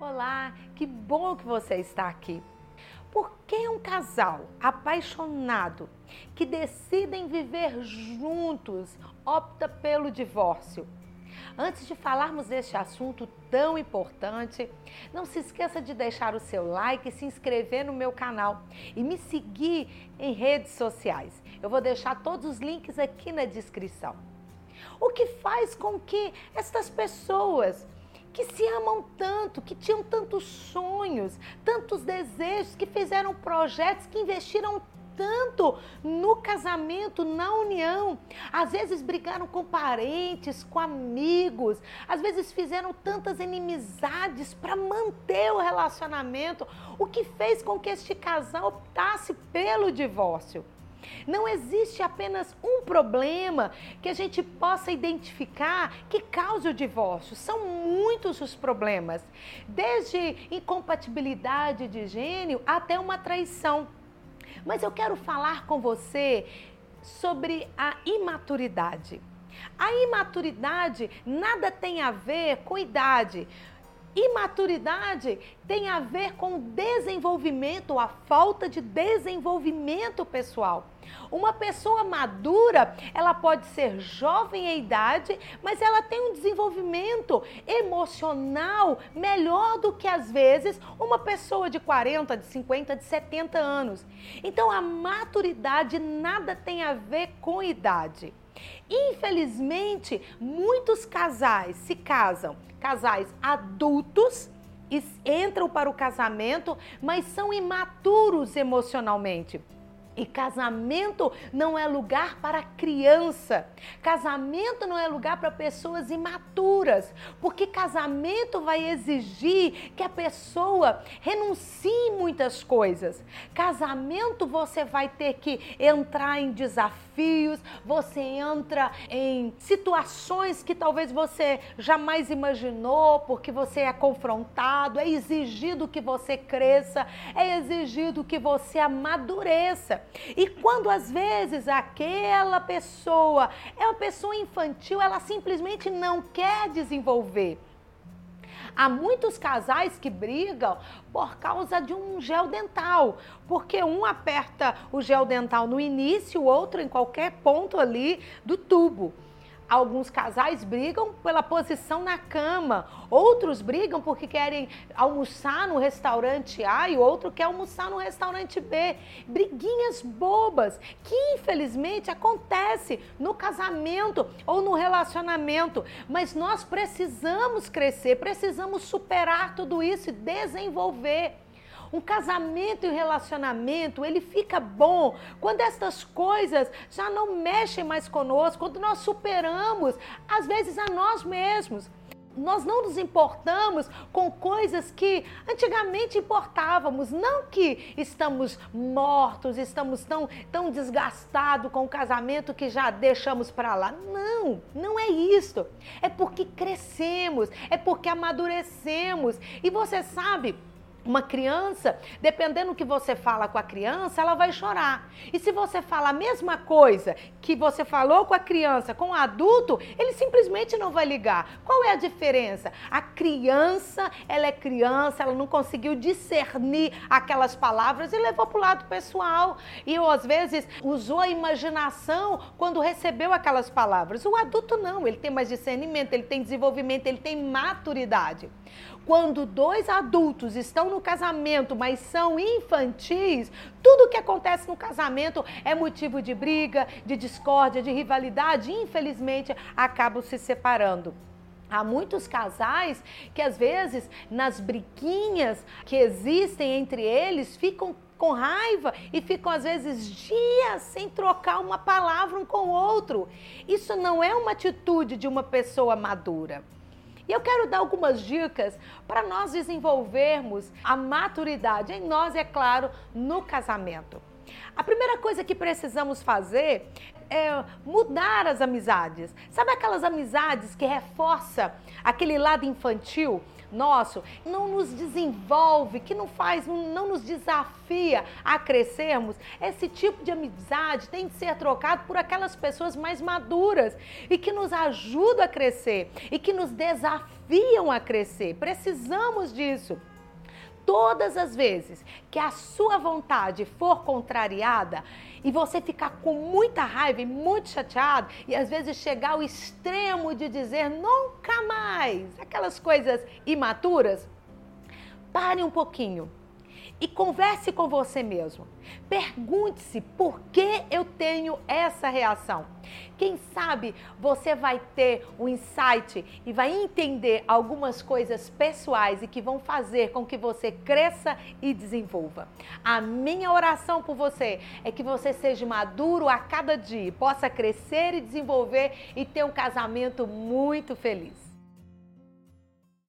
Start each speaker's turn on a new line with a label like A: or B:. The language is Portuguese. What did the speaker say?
A: Olá, que bom que você está aqui. Por que um casal apaixonado que decidem viver juntos opta pelo divórcio? Antes de falarmos deste assunto tão importante, não se esqueça de deixar o seu like se inscrever no meu canal e me seguir em redes sociais. Eu vou deixar todos os links aqui na descrição. O que faz com que estas pessoas que se amam tanto, que tinham tantos sonhos, tantos desejos, que fizeram projetos, que investiram tanto no casamento, na união. Às vezes brigaram com parentes, com amigos, às vezes fizeram tantas inimizades para manter o relacionamento, o que fez com que este casal optasse pelo divórcio. Não existe apenas um problema que a gente possa identificar que cause o divórcio. São muitos os problemas, desde incompatibilidade de gênio até uma traição. Mas eu quero falar com você sobre a imaturidade. A imaturidade nada tem a ver com idade. Imaturidade tem a ver com desenvolvimento, a falta de desenvolvimento pessoal. Uma pessoa madura, ela pode ser jovem em idade, mas ela tem um desenvolvimento emocional melhor do que às vezes uma pessoa de 40, de 50, de 70 anos. Então a maturidade nada tem a ver com idade. Infelizmente, muitos casais se casam, casais adultos, entram para o casamento, mas são imaturos emocionalmente. E casamento não é lugar para criança. Casamento não é lugar para pessoas imaturas. Porque casamento vai exigir que a pessoa renuncie muitas coisas. Casamento você vai ter que entrar em desafios, você entra em situações que talvez você jamais imaginou, porque você é confrontado, é exigido que você cresça, é exigido que você amadureça. E quando às vezes aquela pessoa é uma pessoa infantil, ela simplesmente não quer desenvolver. Há muitos casais que brigam por causa de um gel dental, porque um aperta o gel dental no início, o outro em qualquer ponto ali do tubo. Alguns casais brigam pela posição na cama, outros brigam porque querem almoçar no restaurante A e outro quer almoçar no restaurante B. Briguinhas bobas que infelizmente acontece no casamento ou no relacionamento, mas nós precisamos crescer, precisamos superar tudo isso e desenvolver. Um casamento e um relacionamento, ele fica bom quando estas coisas já não mexem mais conosco, quando nós superamos, às vezes, a nós mesmos nós não nos importamos com coisas que antigamente importávamos. Não que estamos mortos, estamos tão, tão desgastados com o casamento que já deixamos para lá. Não, não é isso. É porque crescemos, é porque amadurecemos. E você sabe uma criança, dependendo do que você fala com a criança, ela vai chorar. E se você fala a mesma coisa que você falou com a criança, com o adulto, ele simplesmente não vai ligar. Qual é a diferença? A criança, ela é criança, ela não conseguiu discernir aquelas palavras e levou para o lado pessoal. E às vezes usou a imaginação quando recebeu aquelas palavras. O adulto não, ele tem mais discernimento, ele tem desenvolvimento, ele tem maturidade. Quando dois adultos estão no casamento, mas são infantis, tudo que acontece no casamento é motivo de briga, de discórdia, de rivalidade, e infelizmente acabam se separando. Há muitos casais que às vezes nas briguinhas que existem entre eles ficam com raiva e ficam às vezes dias sem trocar uma palavra um com o outro. Isso não é uma atitude de uma pessoa madura. E eu quero dar algumas dicas para nós desenvolvermos a maturidade em nós, é claro, no casamento. A primeira coisa que precisamos fazer é mudar as amizades. Sabe aquelas amizades que reforça aquele lado infantil? nosso não nos desenvolve, que não faz, não nos desafia a crescermos, esse tipo de amizade tem de ser trocado por aquelas pessoas mais maduras e que nos ajudam a crescer e que nos desafiam a crescer. Precisamos disso todas as vezes que a sua vontade for contrariada e você ficar com muita raiva e muito chateado e às vezes chegar ao extremo de dizer nunca mais, aquelas coisas imaturas, pare um pouquinho e converse com você mesmo. Pergunte-se por que eu tenho essa reação. Quem sabe você vai ter um insight e vai entender algumas coisas pessoais e que vão fazer com que você cresça e desenvolva. A minha oração por você é que você seja maduro a cada dia, possa crescer e desenvolver e ter um casamento muito feliz.